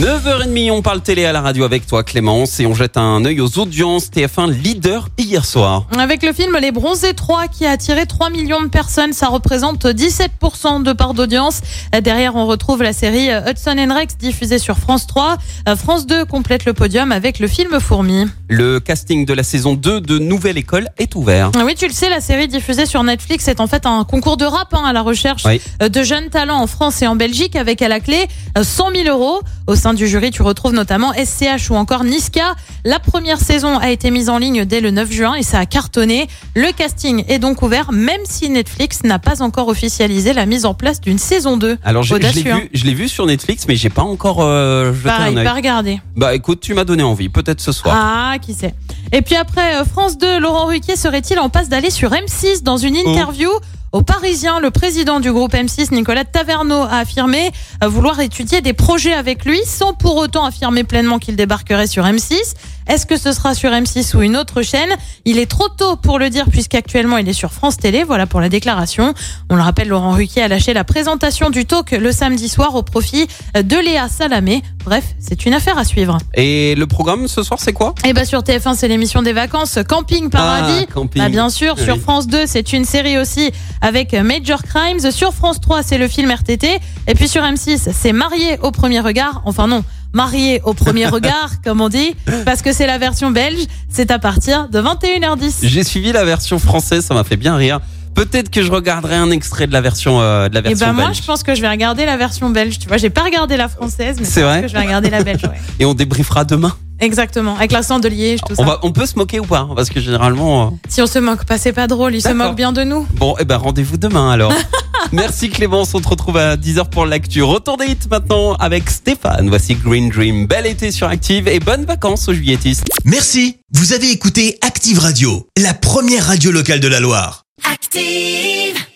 9h30, on parle télé à la radio avec toi Clémence et on jette un œil aux audiences TF1 leader hier soir. Avec le film Les Bronzés 3 qui a attiré 3 millions de personnes, ça représente 17% de part d'audience. Derrière, on retrouve la série Hudson and Rex diffusée sur France 3. France 2 complète le podium avec le film Fourmi. Le casting de la saison 2 de Nouvelle École est ouvert. Oui, tu le sais, la série diffusée sur Netflix est en fait un concours de rap hein, à la recherche Oui. de jeunes talents en France et en Belgique avec à la clé 100 000 euros. Au sein du jury, tu retrouves notamment SCH ou encore Niska. La première saison a été mise en ligne dès le 9 juin et ça a cartonné. Le casting est donc ouvert même si Netflix n'a pas encore officialisé la mise en place d'une saison 2. Alors je, je l'ai hein. vu, je l'ai vu sur Netflix mais j'ai pas encore euh, jeté Pareil, un œil. pas regarder. Bah écoute, tu m'as donné envie, peut-être ce soir. Ah, qui sait. Et puis après euh, France 2, Laurent Ruquier serait-il en passe d'aller sur M6 dans une Oh. Au Parisien, le président du groupe M6, Nicolas Taverneau, a affirmé vouloir étudier des projets avec lui sans pour autant affirmer pleinement qu'il débarquerait sur M6. Est-ce que ce sera sur M6 ou une autre chaîne? Il est trop tôt pour le dire puisqu'actuellement il est sur France Télé. Voilà pour la déclaration. On le rappelle, Laurent Ruquier a lâché la présentation du talk le samedi soir au profit euh, de Léa Salamé. Bref, c'est une affaire à suivre. Et le programme ce soir c'est quoi? Et bah sur TF1, c'est l'émission des vacances Camping Paradis. Ah, Camping. Bah, bien sûr, sur. France 2, c'est une série aussi avec Major Crimes. Sur France 3, c'est le film RTT. Et puis sur M6, c'est Marié au premier regard. Enfin non, Marié au premier regard, comme on dit, parce que c'est la version belge. C'est à partir de 21h10. J'ai suivi la version française, ça m'a fait bien rire. Peut-être que je regarderai un extrait de la version euh, de la Et version ben moi, belge. je pense que je vais regarder la version belge. Tu vois, j'ai pas regardé la française, mais C'est vrai que je vais regarder la belge. ouais. Et on débriefera demain. Exactement, avec l'accent de Liège, tout On, ça. va, on peut se moquer ou pas Parce que généralement... euh, Si on se moque pas, c'est pas drôle. Ils se moquent bien de nous. Bon, eh ben rendez-vous demain alors. Merci Clémence, on te retrouve à 10h pour l'actu. Retour des hits maintenant avec Stéphane. Voici Green Dream. Bel été sur Active et bonnes vacances aux juilletistes. Merci, vous avez écouté Active Radio, la première radio locale de la Loire. Active.